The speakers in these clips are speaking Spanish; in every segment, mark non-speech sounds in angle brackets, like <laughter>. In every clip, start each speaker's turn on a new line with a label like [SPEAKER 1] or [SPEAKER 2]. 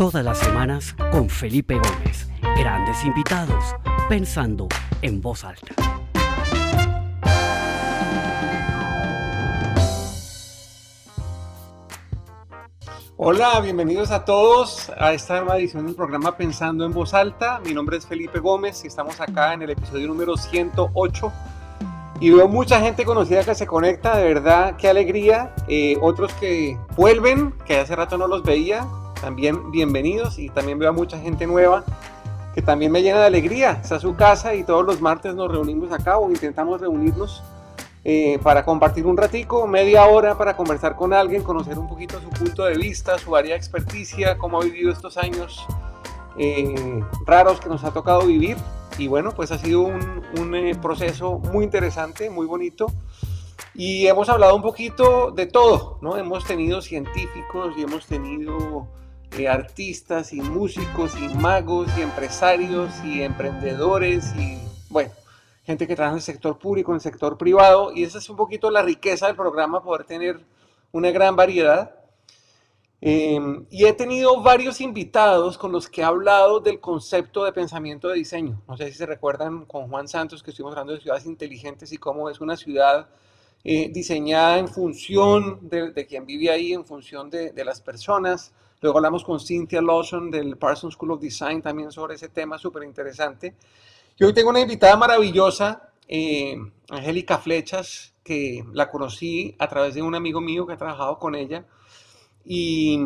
[SPEAKER 1] Todas las semanas con Felipe Gómez. Grandes invitados, pensando en voz alta.
[SPEAKER 2] Hola, bienvenidos a todos a esta nueva edición del programa Pensando en Voz Alta. Mi nombre es Felipe Gómez y estamos acá en el episodio número 108 y veo mucha gente conocida que se conecta, de verdad, qué alegría. Eh, otros que vuelven, que hace rato no los veía, también bienvenidos. Y también veo a mucha gente nueva que también me llena de alegría. Está su casa y todos los martes nos reunimos acá o intentamos reunirnos eh, para compartir un ratico, media hora para conversar con alguien, conocer un poquito su punto de vista, su área de experticia, cómo ha vivido estos años eh, raros que nos ha tocado vivir y bueno, pues ha sido un, eh, proceso muy interesante, muy bonito. Y hemos hablado un poquito de todo, ¿no? Hemos tenido científicos y hemos tenido eh, artistas y músicos y magos y empresarios y emprendedores y, bueno, gente que trabaja en el sector público, en el sector privado. Y esa es un poquito la riqueza del programa, poder tener una gran variedad. Em, y he tenido varios invitados con los que he hablado del concepto de pensamiento de diseño. No sé si se recuerdan con Juan Santos que estuvimos hablando de ciudades inteligentes y cómo es una ciudad eh, diseñada en función de, quien vive ahí, en función de, las personas. Luego hablamos con Cynthia Lawson del Parsons School of Design también sobre ese tema súper interesante. Y hoy tengo una invitada maravillosa, eh, Angélica Flechas, que la conocí a través de un amigo mío que ha trabajado con ella y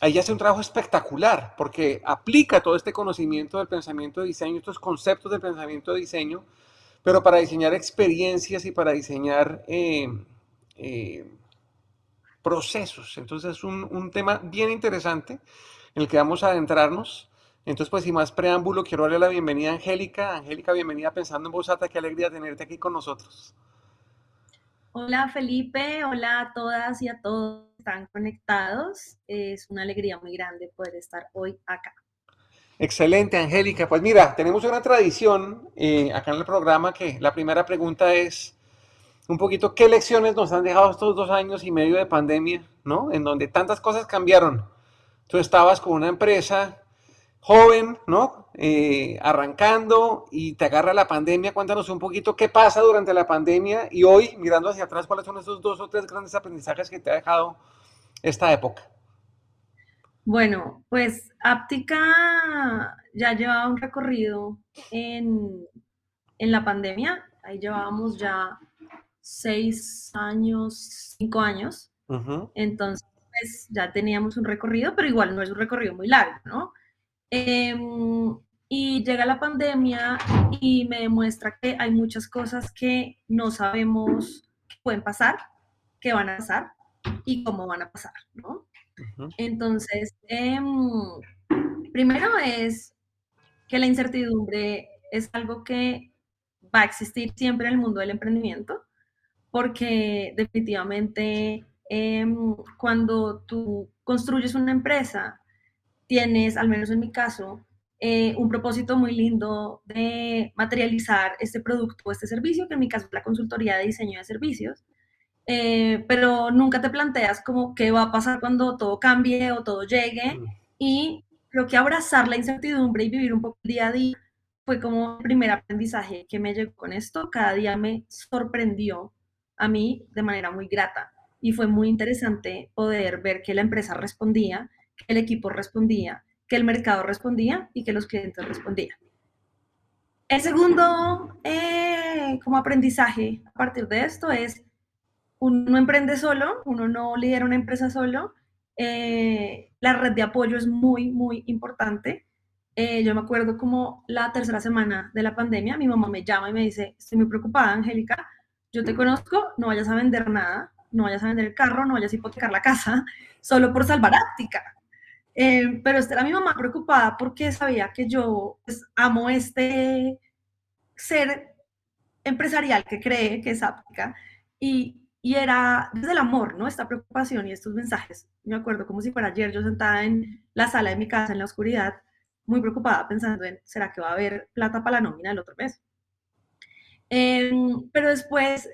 [SPEAKER 2] ella hace un trabajo espectacular porque aplica todo este conocimiento del pensamiento de diseño, estos conceptos del pensamiento de diseño, pero para diseñar experiencias y para diseñar eh, eh, procesos. Entonces es un, un, tema bien interesante en el que vamos a adentrarnos. Entonces, pues sin más preámbulo, quiero darle la bienvenida a Angélica. Angélica, bienvenida Pensando en Voz Alta. Qué alegría tenerte aquí con nosotros.
[SPEAKER 3] Hola Felipe, hola a todas y a todos están conectados. Es una alegría muy grande poder estar hoy acá.
[SPEAKER 2] Excelente, Angélica. Pues mira, tenemos una tradición eh, acá en el programa que la primera pregunta es un poquito qué lecciones nos han dejado estos dos años y medio de pandemia, ¿no? En donde tantas cosas cambiaron. Tú estabas con una empresa joven, ¿no? Eh, arrancando y te agarra la pandemia. Cuéntanos un poquito qué pasa durante la pandemia y hoy, mirando hacia atrás, cuáles son esos dos o tres grandes aprendizajes que te ha dejado esta época?
[SPEAKER 3] Bueno, pues Aptica ya llevaba un recorrido en, la pandemia. Ahí llevábamos ya seis años, cinco años. Entonces, pues ya teníamos un recorrido, pero igual no es un recorrido muy largo, ¿no? Em, y llega la pandemia y me demuestra que hay muchas cosas que no sabemos que pueden pasar, que van a pasar y cómo van a pasar, ¿no? Entonces, em, primero es que la incertidumbre es algo que va a existir siempre en el mundo del emprendimiento, porque definitivamente em, cuando tú construyes una empresa, tienes, al menos en mi caso, eh, un propósito muy lindo de materializar este producto o este servicio, que en mi caso es la consultoría de diseño de servicios, eh, pero nunca te planteas como qué va a pasar cuando todo cambie o todo llegue. Mm. Y creo que abrazar la incertidumbre y vivir un poco el día a día fue como el primer aprendizaje que me llegó con esto. Cada día me sorprendió a mí de manera muy grata y fue muy interesante poder ver que la empresa respondía, que el equipo respondía, que el mercado respondía y que los clientes respondían. El segundo eh, como aprendizaje a partir de esto es uno emprende solo, uno no lidera una empresa solo. Eh, la red de apoyo es muy, muy importante. Eh, yo me acuerdo como la tercera semana de la pandemia, mi mamá me llama y me dice, estoy muy preocupada, Angélica, yo te conozco, no vayas a vender nada, no vayas a vender el carro, no vayas a hipotecar la casa, <laughs> solo por salvar áptica. Eh, pero esta era mi mamá preocupada porque sabía que yo pues, amo este ser empresarial que cree que es áptica y, y era desde el amor, ¿no? Esta preocupación y estos mensajes. Me acuerdo como si fuera ayer yo sentada en la sala de mi casa en la oscuridad, muy preocupada pensando en, ¿será que va a haber plata para la nómina el otro mes? Em, pero después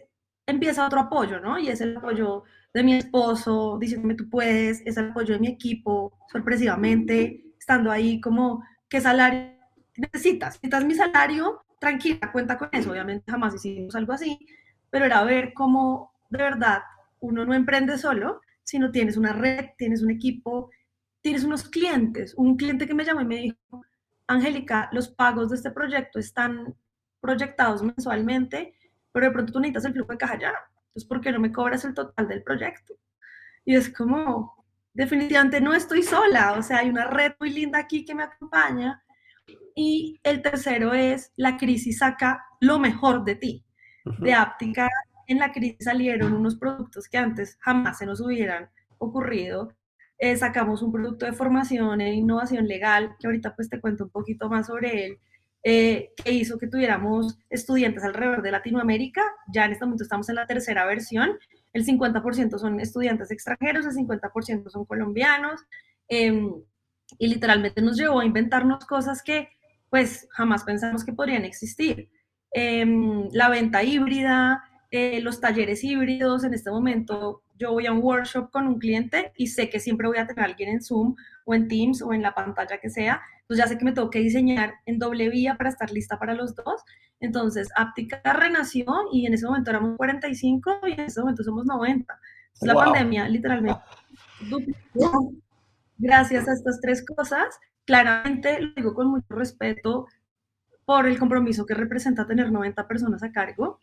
[SPEAKER 3] empieza otro apoyo, ¿no? Y es el apoyo de mi esposo, diciéndome tú puedes, es el apoyo de mi equipo, sorpresivamente, estando ahí como, ¿qué salario necesitas? ¿Necesitas mi salario? Tranquila, cuenta con eso. Obviamente jamás hicimos algo así, pero era ver cómo de verdad uno no emprende solo, sino tienes una red, tienes un equipo, tienes unos clientes. Un cliente que me llamó y me dijo, Angélica, los pagos de este proyecto están proyectados mensualmente, pero de pronto tú necesitas el flujo de caja ya. Entonces, ¿por qué no me cobras el total del proyecto? Y es como, definitivamente no estoy sola, o sea, hay una red muy linda aquí que me acompaña. Y el tercero es, la crisis saca lo mejor de ti. De Aptica, en la crisis salieron unos productos que antes jamás se nos hubieran ocurrido. Eh, sacamos un producto de formación e innovación legal, que ahorita pues te cuento un poquito más sobre él, eh, que hizo que tuviéramos estudiantes alrededor de Latinoamérica. Ya en este momento estamos en la tercera versión. El 50% son estudiantes extranjeros, el 50% son colombianos. Em, y literalmente nos llevó a inventarnos cosas que pues jamás pensamos que podrían existir. Em, la venta híbrida, eh, los talleres híbridos. En este momento yo voy a un workshop con un cliente y sé que siempre voy a tener a alguien en Zoom o en Teams o en la pantalla que sea pues ya sé que me tengo que diseñar en doble vía para estar lista para los dos. Entonces, Aptica renació y en ese momento éramos 45 y en ese momento somos 90. La pandemia literalmente Gracias a estas tres cosas, claramente lo digo con mucho respeto por el compromiso que representa tener 90 personas a cargo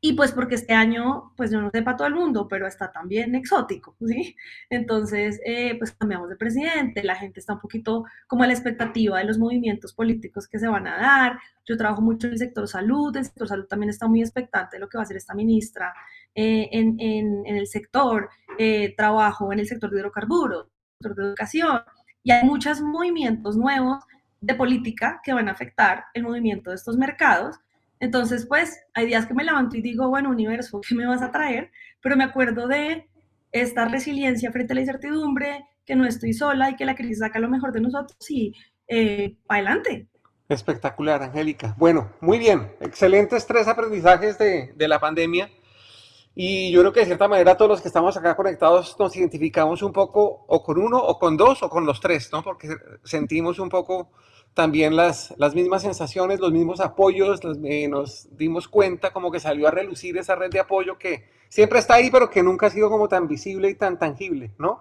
[SPEAKER 3] y pues porque este año, pues yo no sé para todo el mundo, pero está también exótico, ¿sí? Entonces, eh, pues cambiamos de presidente, la gente está un poquito como a la expectativa de los movimientos políticos que se van a dar. Yo trabajo mucho en el sector salud, el sector salud también está muy expectante de lo que va a hacer esta ministra eh, en, en, el sector, eh, trabajo en el sector de hidrocarburos, sector de educación, y hay muchos movimientos nuevos de política que van a afectar el movimiento de estos mercados entonces, pues, hay días que me levanto y digo, bueno, universo, ¿qué me vas a traer? Pero me acuerdo de esta resiliencia frente a la incertidumbre, que no estoy sola y que la crisis saca lo mejor de nosotros y eh, adelante.
[SPEAKER 2] Espectacular, Angélica. Bueno, muy bien. Excelentes tres aprendizajes de, de la pandemia. Y yo creo que de cierta manera todos los que estamos acá conectados nos identificamos un poco o con uno o con dos o con los tres, ¿no? Porque sentimos un poco también las, las mismas sensaciones, los mismos apoyos, eh, nos dimos cuenta como que salió a relucir esa red de apoyo que siempre está ahí, pero que nunca ha sido como tan visible y tan tangible, ¿no?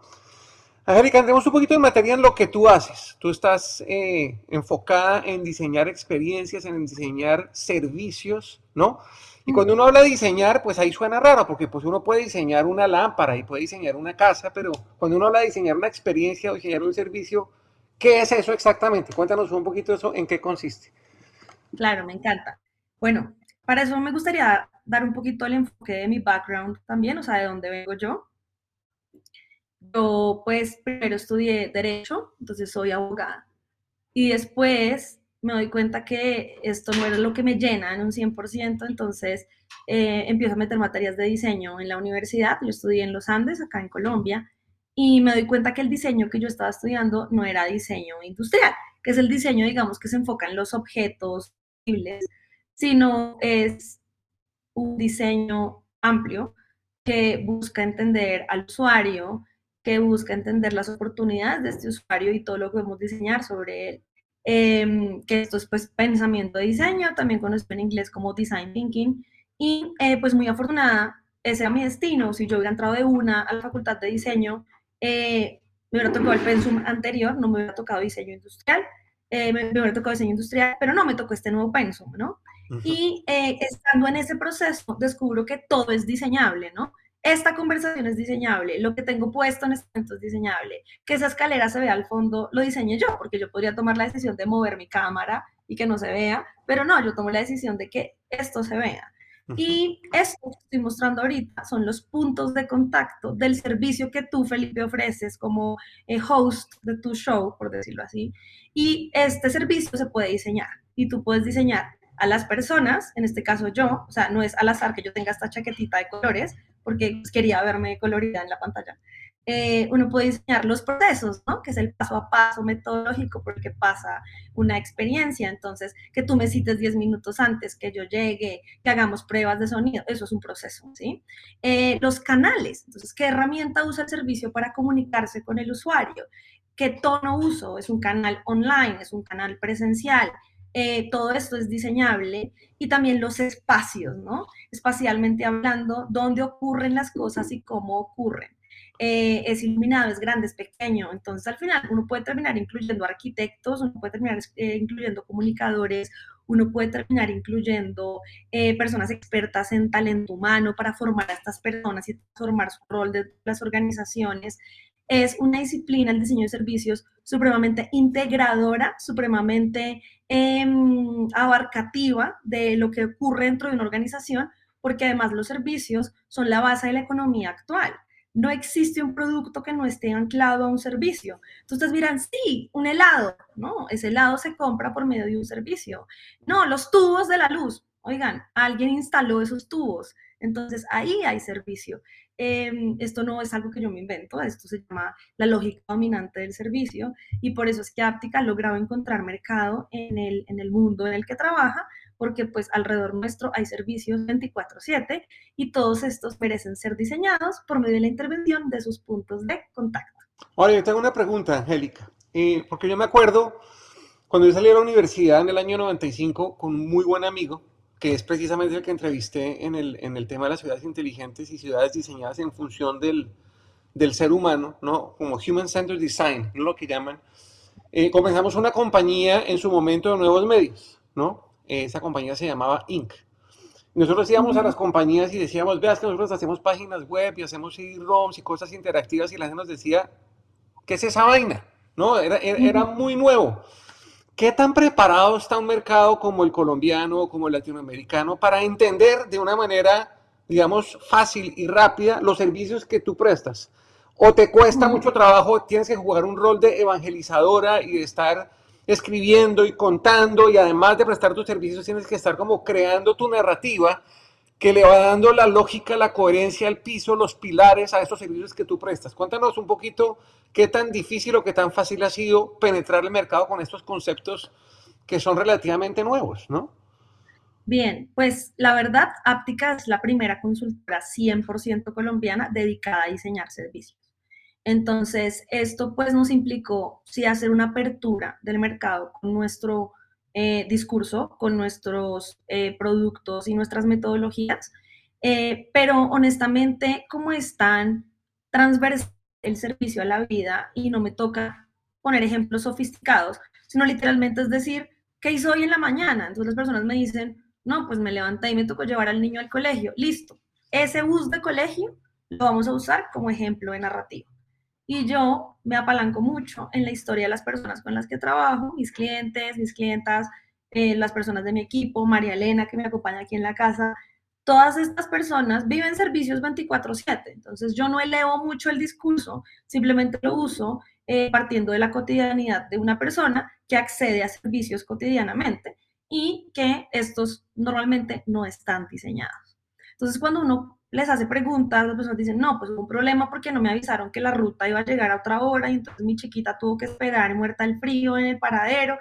[SPEAKER 2] Angélica, entremos un poquito en materia en lo que tú haces. Tú estás eh, enfocada en diseñar experiencias, en diseñar servicios, ¿no? Y cuando uno habla de diseñar, pues ahí suena raro, porque pues uno puede diseñar una lámpara y puede diseñar una casa, pero cuando uno habla de diseñar una experiencia o diseñar un servicio, ¿Qué es eso exactamente? Cuéntanos un poquito eso, en qué consiste.
[SPEAKER 3] Claro, me encanta. Bueno, para eso me gustaría dar un poquito el enfoque de mi background también, o sea, de dónde vengo yo. Yo, pues, primero estudié Derecho, entonces soy abogada. Y después me doy cuenta que esto no era lo que me llena en un 100%, entonces eh, empiezo a meter materias de diseño en la universidad. Yo estudié en los Andes, acá en Colombia, y me doy cuenta que el diseño que yo estaba estudiando no era diseño industrial, que es el diseño, digamos, que se enfoca en los objetos sino es un diseño amplio que busca entender al usuario, que busca entender las oportunidades de este usuario y todo lo que podemos diseñar sobre él. Em, que esto es pues pensamiento de diseño, también conocido en inglés como design thinking, y eh, pues muy afortunada, ese era mi destino, si yo hubiera entrado de una a la facultad de diseño, eh, me hubiera tocado el pensum anterior, no me hubiera tocado diseño industrial, eh, me, hubiera tocado diseño industrial, pero no me tocó este nuevo pensum, ¿no? Y eh, estando en ese proceso, descubro que todo es diseñable, ¿no? Esta conversación es diseñable, lo que tengo puesto en este momento es diseñable, que esa escalera se vea al fondo, lo diseñé yo, porque yo podría tomar la decisión de mover mi cámara y que no se vea, pero no, yo tomo la decisión de que esto se vea. Y esto que estoy mostrando ahorita son los puntos de contacto del servicio que tú, Felipe, ofreces como eh, host de tu show, por decirlo así. Y este servicio se puede diseñar y tú puedes diseñar a las personas, en este caso yo, o sea, no es al azar que yo tenga esta chaquetita de colores, porque pues, quería verme colorida en la pantalla. Eh, uno puede diseñar los procesos, ¿no? Que es el paso a paso metodológico porque pasa una experiencia. Entonces, que tú me cites 10 minutos antes, que yo llegue, que hagamos pruebas de sonido, eso es un proceso, ¿sí? Eh, los canales, entonces, ¿qué herramienta usa el servicio para comunicarse con el usuario? ¿Qué tono uso? ¿Es un canal online? ¿Es un canal presencial? Eh, todo esto es diseñable y también los espacios, ¿no? Espacialmente hablando, dónde ocurren las cosas y cómo ocurren. Eh, es iluminado, es grande, es pequeño. Entonces, al final, uno puede terminar incluyendo arquitectos, uno puede terminar eh, incluyendo comunicadores, uno puede terminar incluyendo eh, personas expertas en talento humano para formar a estas personas y transformar su rol de las organizaciones. Es una disciplina, el diseño de servicios, supremamente integradora, supremamente em, abarcativa de lo que ocurre dentro de una organización, porque además los servicios son la base de la economía actual no existe un producto que no esté anclado a un servicio. Entonces dirán, sí, un helado, ¿no? Ese helado se compra por medio de un servicio. No, los tubos de la luz. Oigan, alguien instaló esos tubos. Entonces ahí hay servicio. Em, esto no es algo que yo me invento, esto se llama la lógica dominante del servicio y por eso es que Aptica ha logrado encontrar mercado en el, en el mundo en el que trabaja porque pues alrededor nuestro hay servicios 24/7 y todos estos merecen ser diseñados por medio de la intervención de sus puntos de contacto.
[SPEAKER 2] Ahora, yo tengo una pregunta, Angélica, eh, porque yo me acuerdo cuando yo salí a la universidad en el año 95 con un muy buen amigo, que es precisamente el que entrevisté en el, en el tema de las ciudades inteligentes y ciudades diseñadas en función del, del ser humano, ¿no? Como Human Centered Design, ¿no? lo que llaman. Eh, comenzamos una compañía en su momento de nuevos medios, ¿no? Esa compañía se llamaba Inc. Nosotros íbamos a las compañías y decíamos, veas que nosotros hacemos páginas web y hacemos CD-ROMs y cosas interactivas y la gente nos decía, ¿qué es esa vaina? ¿No? Era, era, muy nuevo. ¿Qué tan preparado está un mercado como el colombiano o como el latinoamericano para entender de una manera, digamos, fácil y rápida los servicios que tú prestas? ¿O te cuesta mucho trabajo, tienes que jugar un rol de evangelizadora y de estar escribiendo y contando y además de prestar tus servicios tienes que estar como creando tu narrativa que le va dando la lógica, la coherencia, el piso, los pilares a esos servicios que tú prestas. Cuéntanos un poquito qué tan difícil o qué tan fácil ha sido penetrar el mercado con estos conceptos que son relativamente nuevos, ¿no?
[SPEAKER 3] Bien, pues la verdad, Aptica es la primera consultora 100% colombiana dedicada a diseñar servicios. Entonces, esto pues nos implicó sí hacer una apertura del mercado con nuestro eh, discurso, con nuestros eh, productos y nuestras metodologías, eh, pero honestamente, como es tan transversal el servicio a la vida y no me toca poner ejemplos sofisticados, sino literalmente es decir, ¿qué hizo hoy en la mañana? Entonces las personas me dicen, no, pues me levanté y me tocó llevar al niño al colegio. Listo, ese bus de colegio lo vamos a usar como ejemplo de narrativa y yo me apalanco mucho en la historia de las personas con las que trabajo, mis clientes, mis clientas, eh, las personas de mi equipo, María Elena que me acompaña aquí en la casa. Todas estas personas viven servicios 24/7, entonces yo no elevo mucho el discurso, simplemente lo uso eh, partiendo de la cotidianidad de una persona que accede a servicios cotidianamente y que estos normalmente no están diseñados. Entonces, cuando uno les hace preguntas, las personas dicen, no, pues un problema porque no me avisaron que la ruta iba a llegar a otra hora y entonces mi chiquita tuvo que esperar muerta el frío en el paradero.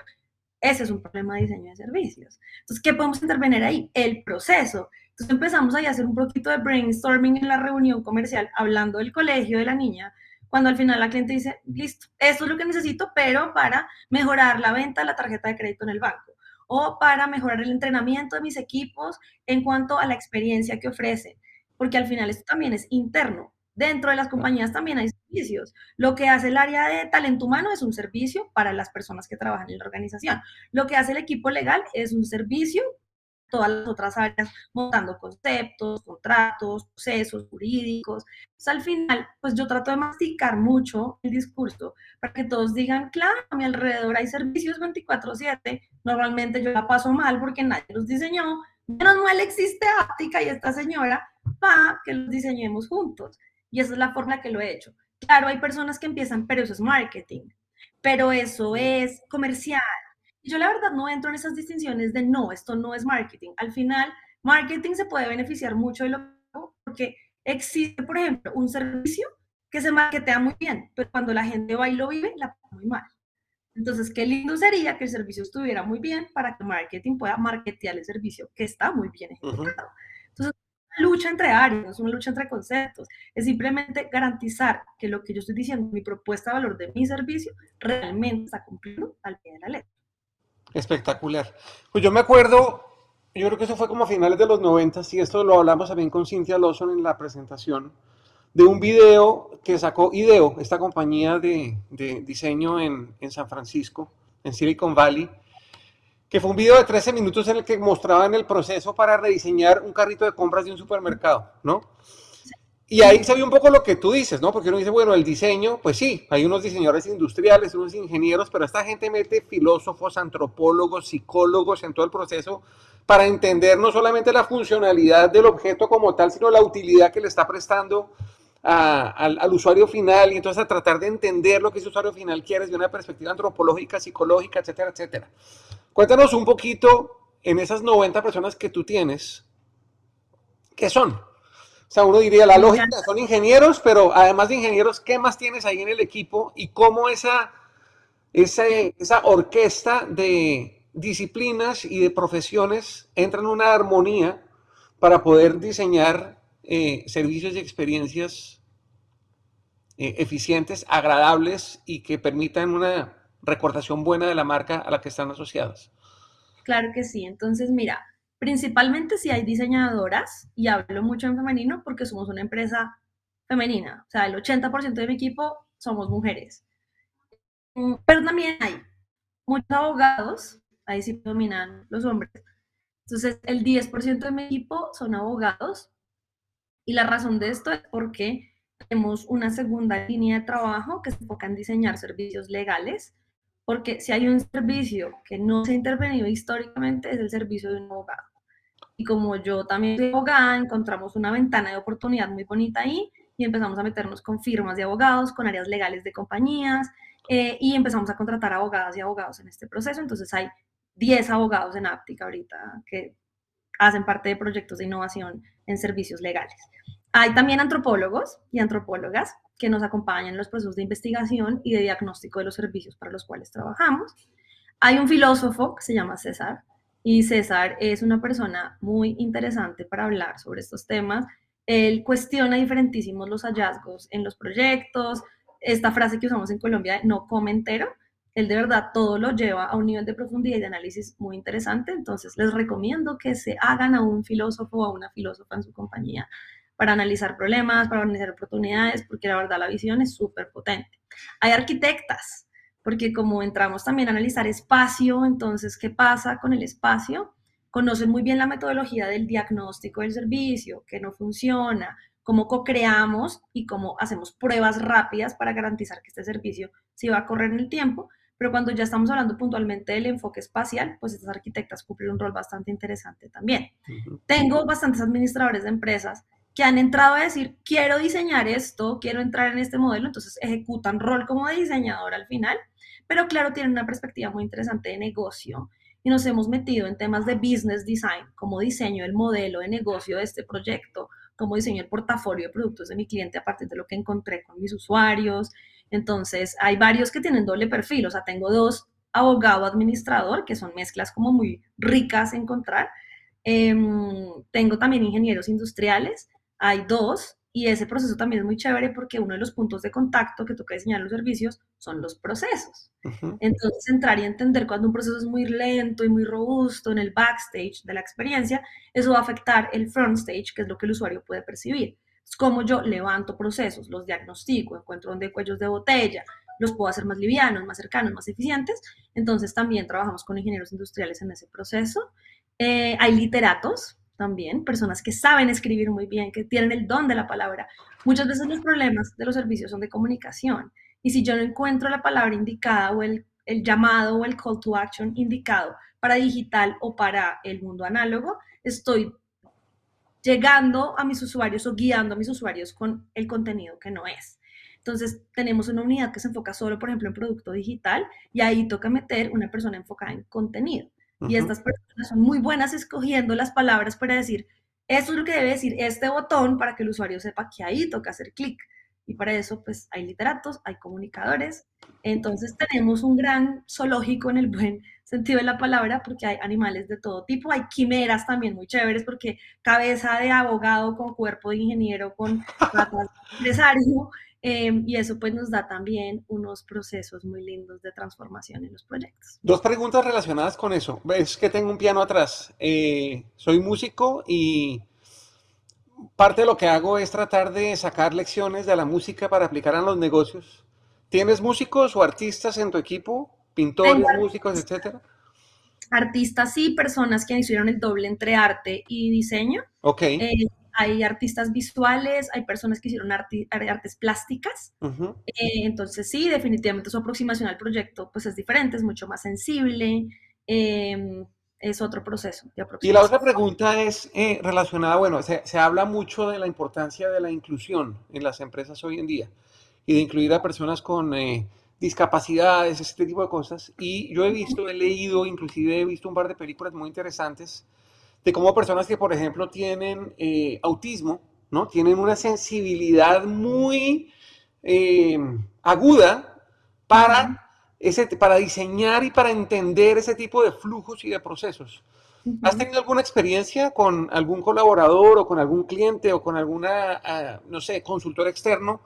[SPEAKER 3] Ese es un problema de diseño de servicios. Entonces, ¿qué podemos intervenir ahí? El proceso. Entonces empezamos ahí a hacer un poquito de brainstorming en la reunión comercial, hablando del colegio de la niña, cuando al final la cliente dice, listo, esto es lo que necesito, pero para mejorar la venta de la tarjeta de crédito en el banco o para mejorar el entrenamiento de mis equipos en cuanto a la experiencia que ofrecen porque al final esto también es interno. Dentro de las compañías también hay servicios. Lo que hace el área de talento humano es un servicio para las personas que trabajan en la organización. Lo que hace el equipo legal es un servicio todas las otras áreas, montando conceptos, contratos, procesos jurídicos. al final, pues yo trato de masticar mucho el discurso para que todos digan, claro, a mi alrededor hay servicios 24/7, normalmente yo la paso mal porque nadie los diseñó, menos mal existe Áptica y esta señora para que los diseñemos juntos. Y esa es la forma que lo he hecho. Claro, hay personas que empiezan, pero eso es marketing, pero eso es comercial. Yo la verdad no entro en esas distinciones de no, esto no es marketing. Al final, marketing se puede beneficiar mucho de lo porque existe, por ejemplo, un servicio que se marketea muy bien, pero cuando la gente va y lo vive, la pasa muy mal. Entonces, qué lindo sería que el servicio estuviera muy bien para que el marketing pueda marketear el servicio que está muy bien ejecutado. Entonces, una lucha entre áreas, es una lucha entre conceptos, es simplemente garantizar que lo que yo estoy diciendo, mi propuesta de valor de mi servicio, realmente está cumpliendo al pie de la letra.
[SPEAKER 2] Espectacular. Pues yo me acuerdo, yo creo que eso fue como a finales de los 90 y esto lo hablamos también con Cynthia Lawson en la presentación de un video que sacó IDEO, esta compañía de, diseño en, San Francisco, en Silicon Valley, que fue un video de 13 minutos en el que mostraban el proceso para rediseñar un carrito de compras de un supermercado, ¿no? Y ahí se vio un poco lo que tú dices, ¿no? Porque uno dice, bueno, el diseño, pues sí, hay unos diseñadores industriales, unos ingenieros, pero esta gente mete filósofos, antropólogos, psicólogos en todo el proceso para entender no solamente la funcionalidad del objeto como tal, sino la utilidad que le está prestando al, usuario final y entonces a tratar de entender lo que ese usuario final quiere desde una perspectiva antropológica, psicológica, etcétera, etcétera. Cuéntanos un poquito en esas 90 personas que tú tienes, ¿qué son? O sea, uno diría, la lógica, son ingenieros, pero además de ingenieros, ¿qué más tienes ahí en el equipo y cómo esa, esa, esa orquesta de disciplinas y de profesiones entra en una armonía para poder diseñar eh, servicios y experiencias eh, eficientes, agradables y que permitan una recordación buena de la marca a la que están asociadas.
[SPEAKER 3] Claro que sí. Entonces, mira, principalmente si hay diseñadoras, y hablo mucho en femenino porque somos una empresa femenina, o sea, el 80% de mi equipo somos mujeres. Mm, pero también hay muchos abogados, ahí sí dominan los hombres. Entonces, el 10% de mi equipo son abogados y la razón de esto es porque tenemos una segunda línea de trabajo que se enfoca en diseñar servicios legales, porque si hay un servicio que no se ha intervenido históricamente es el servicio de un abogado. Y como yo también soy abogada, encontramos una ventana de oportunidad muy bonita ahí y empezamos a meternos con firmas de abogados, con áreas legales de compañías eh, y empezamos a contratar abogadas y abogados en este proceso. Entonces hay 10 abogados en Aptica ahorita que hacen parte de proyectos de innovación en servicios legales. Hay también antropólogos y antropólogas que nos acompañan en los procesos de investigación y de diagnóstico de los servicios para los cuales trabajamos. Hay un filósofo que se llama César y César es una persona muy interesante para hablar sobre estos temas. Él cuestiona diferentísimos los hallazgos en los proyectos, esta frase que usamos en Colombia, no come entero, él de verdad todo lo lleva a un nivel de profundidad y de análisis muy interesante, entonces les recomiendo que se hagan a un filósofo o a una filósofa en su compañía para analizar problemas, para analizar oportunidades, porque la verdad la visión es súper potente. Hay arquitectas, porque como entramos también a analizar espacio, entonces, ¿qué pasa con el espacio? Conocen muy bien la metodología del diagnóstico del servicio, que no funciona, cómo co-creamos y cómo hacemos pruebas rápidas para garantizar que este servicio sí va a correr en el tiempo, pero cuando ya estamos hablando puntualmente del enfoque espacial, pues estas arquitectas cumplen un rol bastante interesante también. Tengo bastantes administradores de empresas que han entrado a decir, quiero diseñar esto, quiero entrar en este modelo, entonces ejecutan rol como diseñador al final, pero claro, tienen una perspectiva muy interesante de negocio y nos hemos metido en temas de business design, como diseño el modelo de negocio de este proyecto, como diseño el portafolio de productos de mi cliente a partir de lo que encontré con mis usuarios. Entonces, hay varios que tienen doble perfil, o sea, tengo dos abogado administrador, que son mezclas como muy ricas a encontrar. Em, tengo también ingenieros industriales hay dos y ese proceso también es muy chévere porque uno de los puntos de contacto que toca diseñar los servicios son los procesos. Entonces, entrar y entender cuando un proceso es muy lento y muy robusto en el backstage de la experiencia, eso va a afectar el front stage, que es lo que el usuario puede percibir. Es como yo levanto procesos, los diagnostico, encuentro donde hay cuellos de botella, los puedo hacer más livianos, más cercanos, más eficientes. Entonces, también trabajamos con ingenieros industriales en ese proceso. Eh, hay literatos, también, personas que saben escribir muy bien, que tienen el don de la palabra. Muchas veces los problemas de los servicios son de comunicación. Y si yo no encuentro la palabra indicada o el, el llamado o el call to action indicado para digital o para el mundo análogo, estoy llegando a mis usuarios o guiando a mis usuarios con el contenido que no es. Entonces, tenemos una unidad que se enfoca solo, por ejemplo, en producto digital y ahí toca meter una persona enfocada en contenido. Y estas personas son muy buenas escogiendo las palabras para decir, esto es lo que debe decir este botón para que el usuario sepa que ahí toca hacer clic. y para eso pues hay literatos, hay comunicadores. Entonces tenemos un gran zoológico en el buen sentido de la palabra porque hay animales de todo tipo, hay quimeras también muy chéveres porque cabeza de abogado con cuerpo de ingeniero, con <laughs> patas de empresario, em, y eso pues nos da también unos procesos muy lindos de transformación en los proyectos.
[SPEAKER 2] Dos preguntas relacionadas con eso. Es que tengo un piano atrás. Eh, soy músico y parte de lo que hago es tratar de sacar lecciones de la música para aplicar en los negocios. ¿Tienes músicos o artistas en tu equipo? ¿Pintores, músicos, etcétera?
[SPEAKER 3] Artistas sí, personas que hicieron el doble entre arte y diseño.
[SPEAKER 2] Ok.
[SPEAKER 3] Eh, hay artistas visuales, hay personas que hicieron artes plásticas. Eh, entonces sí, definitivamente su aproximación al proyecto pues es diferente, es mucho más sensible. Eh, es otro proceso de
[SPEAKER 2] Y la otra pregunta es eh, relacionada, bueno, se, se, habla mucho de la importancia de la inclusión en las empresas hoy en día y de incluir a personas con eh, discapacidades, este tipo de cosas. Y yo he visto, he leído, inclusive he visto un par de películas muy interesantes de cómo personas que, por ejemplo, tienen eh, autismo, ¿no? Tienen una sensibilidad muy aguda para para diseñar y para entender ese tipo de flujos y de procesos. ¿Has tenido alguna experiencia con algún colaborador o con algún cliente o con alguna, ah, no sé, consultor externo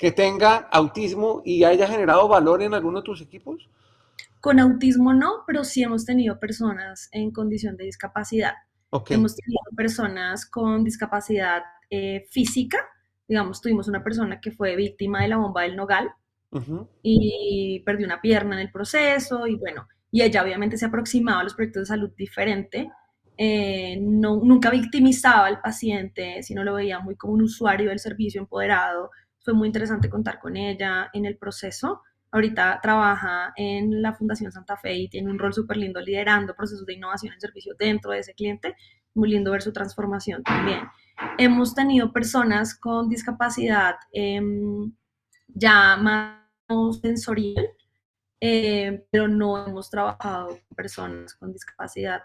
[SPEAKER 2] que tenga autismo y haya generado valor en alguno de tus equipos?
[SPEAKER 3] Con autismo no, pero sí hemos tenido personas en condición de discapacidad. Hemos tenido personas con discapacidad eh, física. Digamos, tuvimos una persona que fue víctima de la bomba del Nogal y perdió una pierna en el proceso y bueno, y ella obviamente se aproximaba a los proyectos de salud diferente, eh, no, nunca victimizaba al paciente, sino lo veía muy como un usuario del servicio empoderado. Fue muy interesante contar con ella en el proceso. Ahorita trabaja en la Fundación Santa Fe y tiene un rol súper lindo liderando procesos de innovación en servicio dentro de ese cliente. Muy lindo ver su transformación también. Hemos tenido personas con discapacidad eh, ya más sensorial, eh, pero no hemos trabajado con personas con discapacidad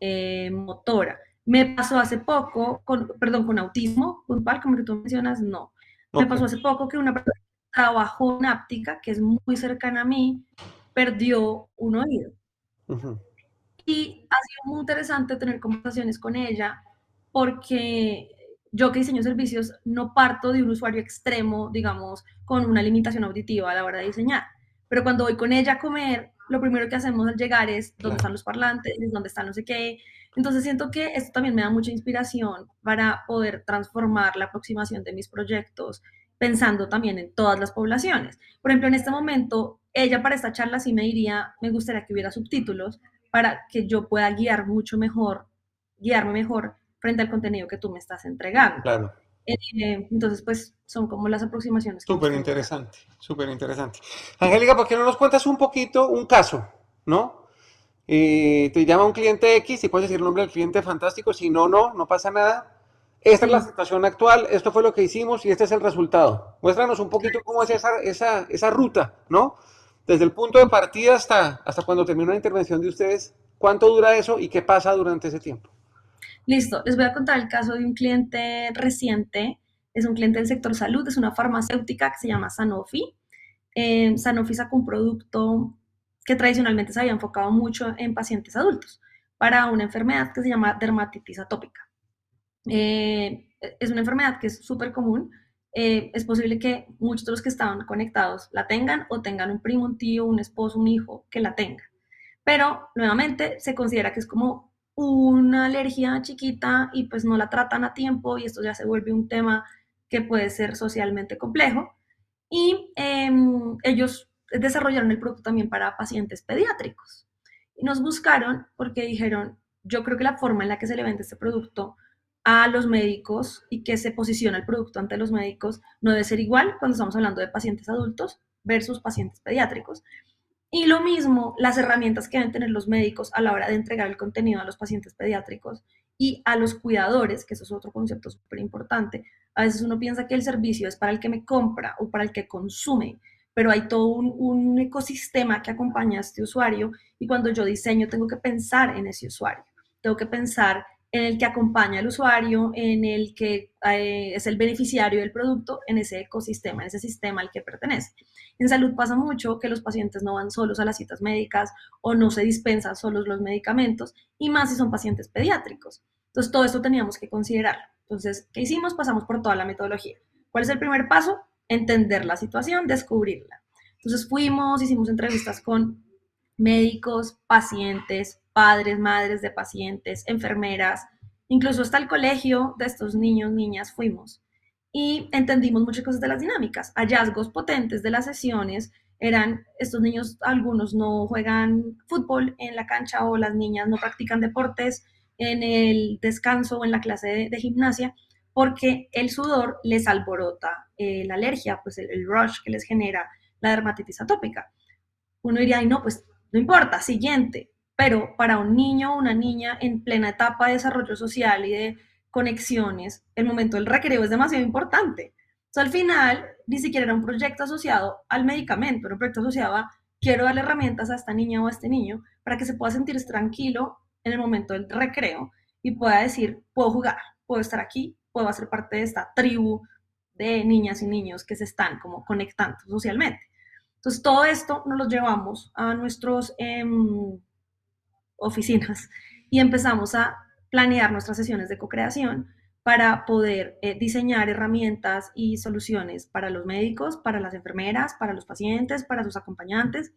[SPEAKER 3] eh, motora. Me pasó hace poco, con, perdón, con autismo puntual, como que tú mencionas, no. Me pasó hace poco que una persona trabajó en áptica, que es muy cercana a mí, perdió un oído. Y ha sido muy interesante tener conversaciones con ella, porque yo que diseño servicios no parto de un usuario extremo, digamos, con una limitación auditiva a la hora de diseñar. Pero cuando voy con ella a comer, lo primero que hacemos al llegar es dónde están los parlantes, dónde están no sé qué. Entonces siento que esto también me da mucha inspiración para poder transformar la aproximación de mis proyectos, pensando también en todas las poblaciones. Por ejemplo, en este momento, ella para esta charla sí me diría, me gustaría que hubiera subtítulos para que yo pueda guiar mucho mejor, guiarme mejor frente al contenido que tú me estás entregando.
[SPEAKER 2] Claro.
[SPEAKER 3] Eh, entonces, pues son como las aproximaciones.
[SPEAKER 2] Súper interesante, súper interesante. Angélica, ¿por qué no nos cuentas un poquito un caso, no? Eh, te llama un cliente X y puedes decir el nombre del cliente fantástico, si no, no, no pasa nada. Esta es la situación actual, esto fue lo que hicimos y este es el resultado. Muéstranos un poquito cómo es esa, esa, esa ruta, ¿no? Desde el punto de partida hasta, hasta cuando termina la intervención de ustedes, ¿cuánto dura eso y qué pasa durante ese tiempo?
[SPEAKER 3] Listo, les voy a contar el caso de un cliente reciente, es un cliente del sector salud, es una farmacéutica que se llama Sanofi. Eh, Sanofi sacó un producto que tradicionalmente se había enfocado mucho en pacientes adultos para una enfermedad que se llama dermatitis atópica. Eh, es una enfermedad que es súper común. Eh, es posible que muchos de los que estaban conectados la tengan o tengan un primo, un tío, un esposo, un hijo que la tenga. Pero nuevamente se considera que es como una alergia chiquita y pues no la tratan a tiempo y esto ya se vuelve un tema que puede ser socialmente complejo. Y em, ellos desarrollaron el producto también para pacientes pediátricos. Y nos buscaron porque dijeron, yo creo que la forma en la que se le vende este producto a los médicos y que se posiciona el producto ante los médicos no debe ser igual cuando estamos hablando de pacientes adultos versus pacientes pediátricos. Y lo mismo, las herramientas que deben tener los médicos a la hora de entregar el contenido a los pacientes pediátricos y a los cuidadores, que eso es otro concepto súper importante. A veces uno piensa que el servicio es para el que me compra o para el que consume, pero hay todo un, ecosistema que acompaña a este usuario y cuando yo diseño tengo que pensar en ese usuario, tengo que pensar en el que acompaña al usuario, en el que eh, es el beneficiario del producto en ese ecosistema, en ese sistema al que pertenece. En salud pasa mucho que los pacientes no van solos a las citas médicas o no se dispensan solos los medicamentos, y más si son pacientes pediátricos. Entonces, todo esto teníamos que considerar. Entonces, ¿qué hicimos? Pasamos por toda la metodología. ¿Cuál es el primer paso? Entender la situación, descubrirla. Entonces, fuimos, hicimos entrevistas con médicos, pacientes, padres, madres de pacientes, enfermeras, incluso hasta el colegio de estos niños, niñas fuimos. Y entendimos muchas cosas de las dinámicas. Hallazgos potentes de las sesiones eran, estos niños, algunos no juegan fútbol en la cancha o las niñas no practican deportes en el descanso o en la clase de, gimnasia porque el sudor les alborota eh, la alergia, pues el, el, rush que les genera la dermatitis atópica. Uno diría, ay no, pues no importa, siguiente, pero para un niño o una niña en plena etapa de desarrollo social y de conexiones, el momento del recreo es demasiado importante. Entonces, al final, ni siquiera era un proyecto asociado al medicamento, era un proyecto asociado a quiero darle herramientas a esta niña o a este niño para que se pueda sentir tranquilo en el momento del recreo y pueda decir, puedo jugar, puedo estar aquí, puedo hacer parte de esta tribu de niñas y niños que se están como conectando socialmente. Entonces, todo esto nos lo llevamos a nuestros em, oficinas y empezamos a planear nuestras sesiones de co-creación para poder eh, diseñar herramientas y soluciones para los médicos, para las enfermeras, para los pacientes, para sus acompañantes.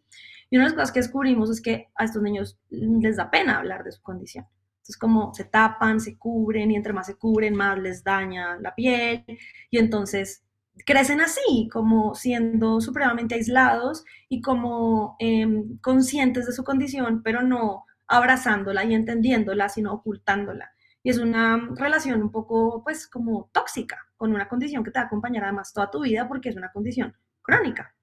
[SPEAKER 3] Y una de las cosas que descubrimos es que a estos niños les da pena hablar de su condición. Entonces, como se tapan, se cubren y entre más se cubren, más les daña la piel. Y entonces crecen así, como siendo supremamente aislados y como em, conscientes de su condición, pero no abrazándola y entendiéndola, sino ocultándola. Y es una relación un poco, pues, como tóxica, con una condición que te va a acompañar además toda tu vida porque es una condición crónica.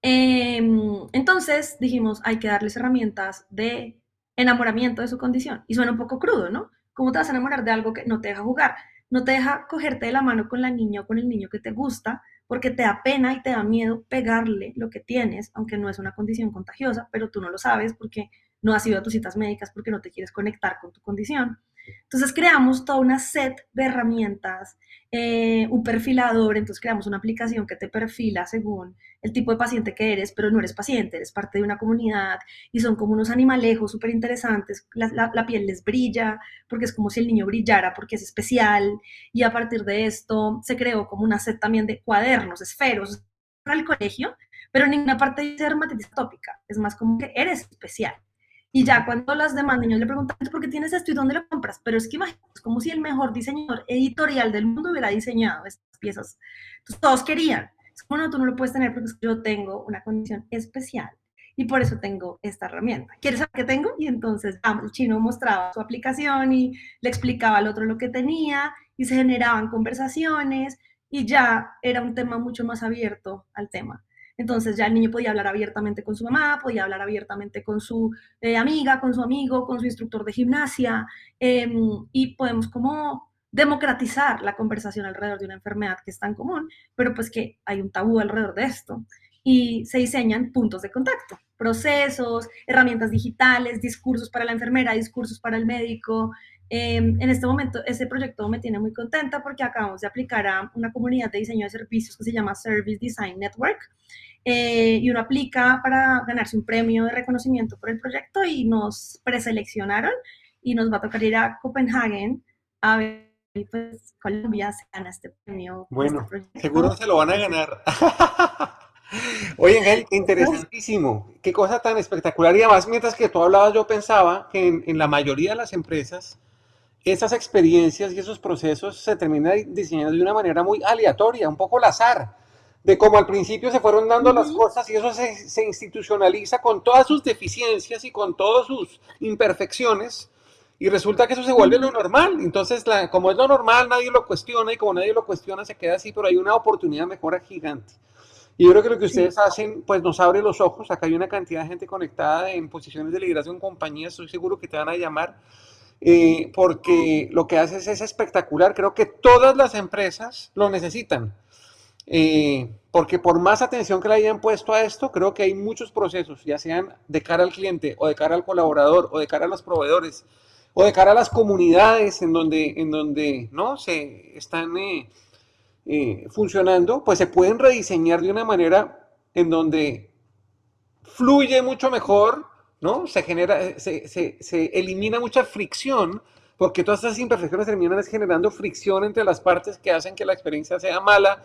[SPEAKER 3] Em, entonces dijimos, hay que darles herramientas de enamoramiento de su condición. Y suena un poco crudo, ¿no? ¿Cómo te vas a enamorar de algo que no te deja jugar? No te deja cogerte de la mano con la niña o con el niño que te gusta, porque te da pena y te da miedo pegarle lo que tienes, aunque no es una condición contagiosa, pero tú no lo sabes porque no has ido a tus citas médicas porque no te quieres conectar con tu condición. Entonces creamos toda una set de herramientas, eh, un perfilador, entonces creamos una aplicación que te perfila según el tipo de paciente que eres, pero no eres paciente, eres parte de una comunidad y son como unos animalejos súper interesantes, la, piel les brilla porque es como si el niño brillara porque es especial y a partir de esto se creó como una set también de cuadernos, esferos para el colegio, pero en ninguna parte dice dermatitis atópica, es más como que eres especial. Y ya cuando las demás niños le preguntan, ¿por qué tienes esto y dónde lo compras? Pero es que imagínate, es como si el mejor diseñador editorial del mundo hubiera diseñado estas piezas. Entonces todos querían. Es como, no, tú no lo puedes tener porque yo tengo una condición especial y por eso tengo esta herramienta. ¿Quieres saber qué tengo? Y entonces el chino mostraba su aplicación y le explicaba al otro lo que tenía y se generaban conversaciones y ya era un tema mucho más abierto al tema. Entonces ya el niño podía hablar abiertamente con su mamá, podía hablar abiertamente con su eh, amiga, con su amigo, con su instructor de gimnasia, em, y podemos como democratizar la conversación alrededor de una enfermedad que es tan común, pero pues que hay un tabú alrededor de esto. Y se diseñan puntos de contacto, procesos, herramientas digitales, discursos para la enfermera, discursos para el médico, Em, en este momento, ese proyecto me tiene muy contenta porque acabamos de aplicar a una comunidad de diseño de servicios que se llama Service Design Network. Eh, y uno aplica para ganarse un premio de reconocimiento por el proyecto y nos preseleccionaron y nos va a tocar ir a Copenhagen a ver pues Colombia se gana este premio.
[SPEAKER 2] Bueno, seguro se lo van a ganar. <laughs> Oye, Ángel, interesantísimo. Qué cosa tan espectacular. Y además, mientras que tú hablabas, yo pensaba que en, en la mayoría de las empresas esas experiencias y esos procesos se terminan diseñando de una manera muy aleatoria, un poco al azar, de cómo al principio se fueron dando las cosas y eso se, institucionaliza con todas sus deficiencias y con todas sus imperfecciones y resulta que eso se vuelve lo normal. Entonces, como es lo normal, nadie lo cuestiona y como nadie lo cuestiona se queda así, pero hay una oportunidad de mejora gigante. Y yo creo que lo que ustedes hacen, pues nos abre los ojos. Acá hay una cantidad de gente conectada en posiciones de liderazgo en compañías, estoy seguro que te van a llamar eh, porque lo que haces es espectacular. Creo que todas las empresas lo necesitan. Eh, porque por más atención que le hayan puesto a esto, creo que hay muchos procesos, ya sean de cara al cliente o de cara al colaborador o de cara a los proveedores, o de cara a las comunidades en donde, en donde ¿no? se están eh, eh, funcionando, pues se pueden rediseñar de una manera en donde fluye mucho mejor, ¿no? Se genera, se, se elimina mucha fricción, porque todas estas imperfecciones terminan generando fricción entre las partes que hacen que la experiencia sea mala,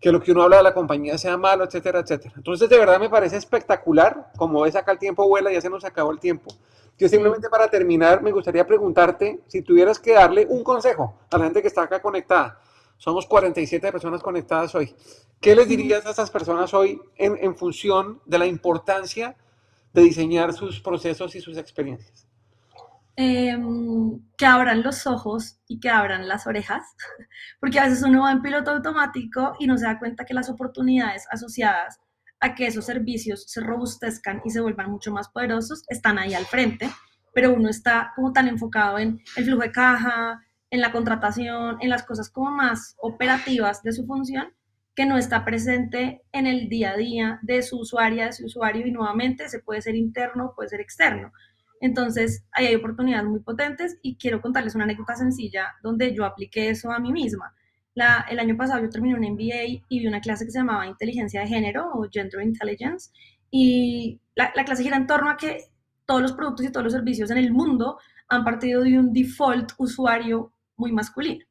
[SPEAKER 2] que lo que uno habla de la compañía sea malo, etcétera, etcétera. Entonces, de verdad me parece espectacular. Como ves acá el tiempo vuela, ya se nos acabó el tiempo. Yo simplemente para terminar me gustaría preguntarte si tuvieras que darle un consejo a la gente que está acá conectada. Somos 47 personas conectadas hoy. ¿Qué les dirías a esas personas hoy en función de la importancia de diseñar sus procesos y sus experiencias?
[SPEAKER 3] Em, que abran los ojos y que abran las orejas, <laughs> porque a veces uno va en piloto automático y no se da cuenta que las oportunidades asociadas a que esos servicios se robustezcan y se vuelvan mucho más poderosos están ahí al frente, pero uno está como tan enfocado en el flujo de caja, en la contratación, en las cosas como más operativas de su función, que no está presente en el día a día de su usuaria, de su usuario, y nuevamente se puede ser interno, puede ser externo. Entonces, ahí hay oportunidades muy potentes y quiero contarles una anécdota sencilla donde yo apliqué eso a mí misma. La, el año pasado yo terminé un MBA y vi una clase que se llamaba Inteligencia de Género o Gender Intelligence y la, la clase gira en torno a que todos los productos y todos los servicios en el mundo han partido de un default usuario muy masculino.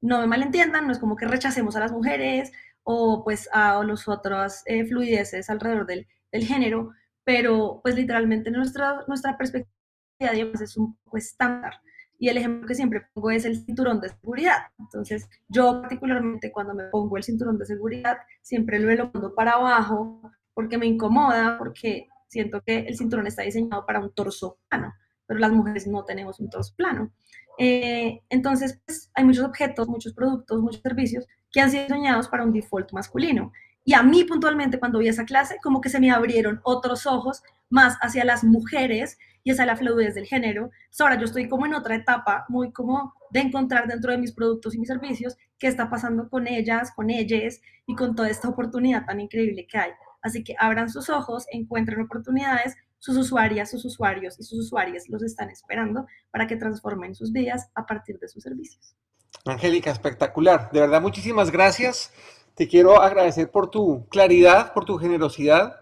[SPEAKER 3] No me malentiendan, no es como que rechacemos a las mujeres o pues a los otros eh, fluideces alrededor del, del género, pero pues literalmente nuestra, nuestra perspectiva es un poco estándar. Y el ejemplo que siempre pongo es el cinturón de seguridad. Entonces, yo particularmente cuando me pongo el cinturón de seguridad, siempre lo pongo para abajo porque me incomoda, porque siento que el cinturón está diseñado para un torso plano, pero las mujeres no tenemos un torso plano. Eh, entonces, pues, hay muchos objetos, muchos productos, muchos servicios que han sido diseñados para un default masculino. Y a mí puntualmente cuando vi esa clase, como que se me abrieron otros ojos más hacia las mujeres y hacia la fluidez del género. ahora yo estoy como en otra etapa, muy como de encontrar dentro de mis productos y mis servicios qué está pasando con ellas, con ellas y con toda esta oportunidad tan increíble que hay. Así que abran sus ojos, encuentren oportunidades, sus usuarias, sus usuarios y sus usuarias los están esperando para que transformen sus vidas a partir de sus servicios.
[SPEAKER 2] Angélica, espectacular. De verdad, muchísimas gracias. Te quiero agradecer por tu claridad, por tu generosidad.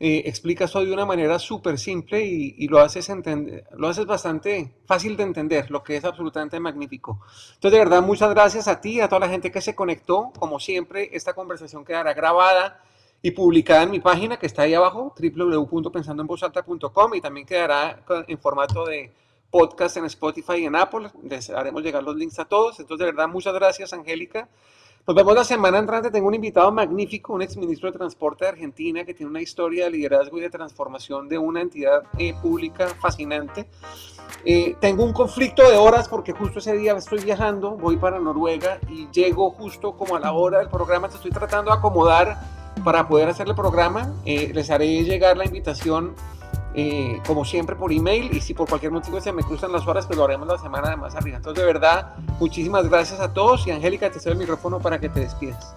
[SPEAKER 2] Eh, explicas hoy de una manera súper simple y, lo, haces entender, lo haces bastante fácil de entender, lo que es absolutamente magnífico. Entonces, de verdad, muchas gracias a ti, a toda la gente que se conectó. Como siempre, esta conversación quedará grabada y publicada en mi página que está ahí abajo, www.pensandoenvozalta.com y también quedará en formato de podcast en Spotify y en Apple. Les haremos llegar los links a todos. Entonces, de verdad, muchas gracias, Angélica. Nos vemos la semana entrante. Tengo un invitado magnífico, un exministro de Transporte de Argentina que tiene una historia de liderazgo y de transformación de una entidad eh, pública fascinante. Eh, tengo un conflicto de horas porque justo ese día estoy viajando, voy para Noruega y llego justo como a la hora del programa. Te estoy tratando de acomodar para poder hacer el programa. Eh, les haré llegar la invitación eh, como siempre por email y si por cualquier motivo se me cruzan las horas, pues lo haremos la semana de más arriba. Entonces, de verdad, muchísimas gracias a todos y Angélica, te cedo el micrófono para que te despidas.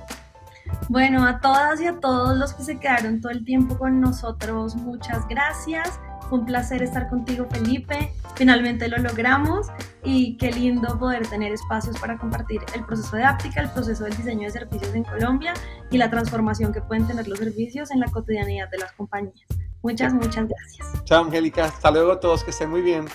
[SPEAKER 3] Bueno, a todas y a todos los que se quedaron todo el tiempo con nosotros, muchas gracias. Un placer estar contigo, Felipe. Finalmente lo logramos y qué lindo poder tener espacios para compartir el proceso de áptica, el proceso del diseño de servicios en Colombia y la transformación que pueden tener los servicios en la cotidianidad de las compañías. Muchas, muchas gracias.
[SPEAKER 2] Chao, Angélica. Hasta luego a todos. Que estén muy bien.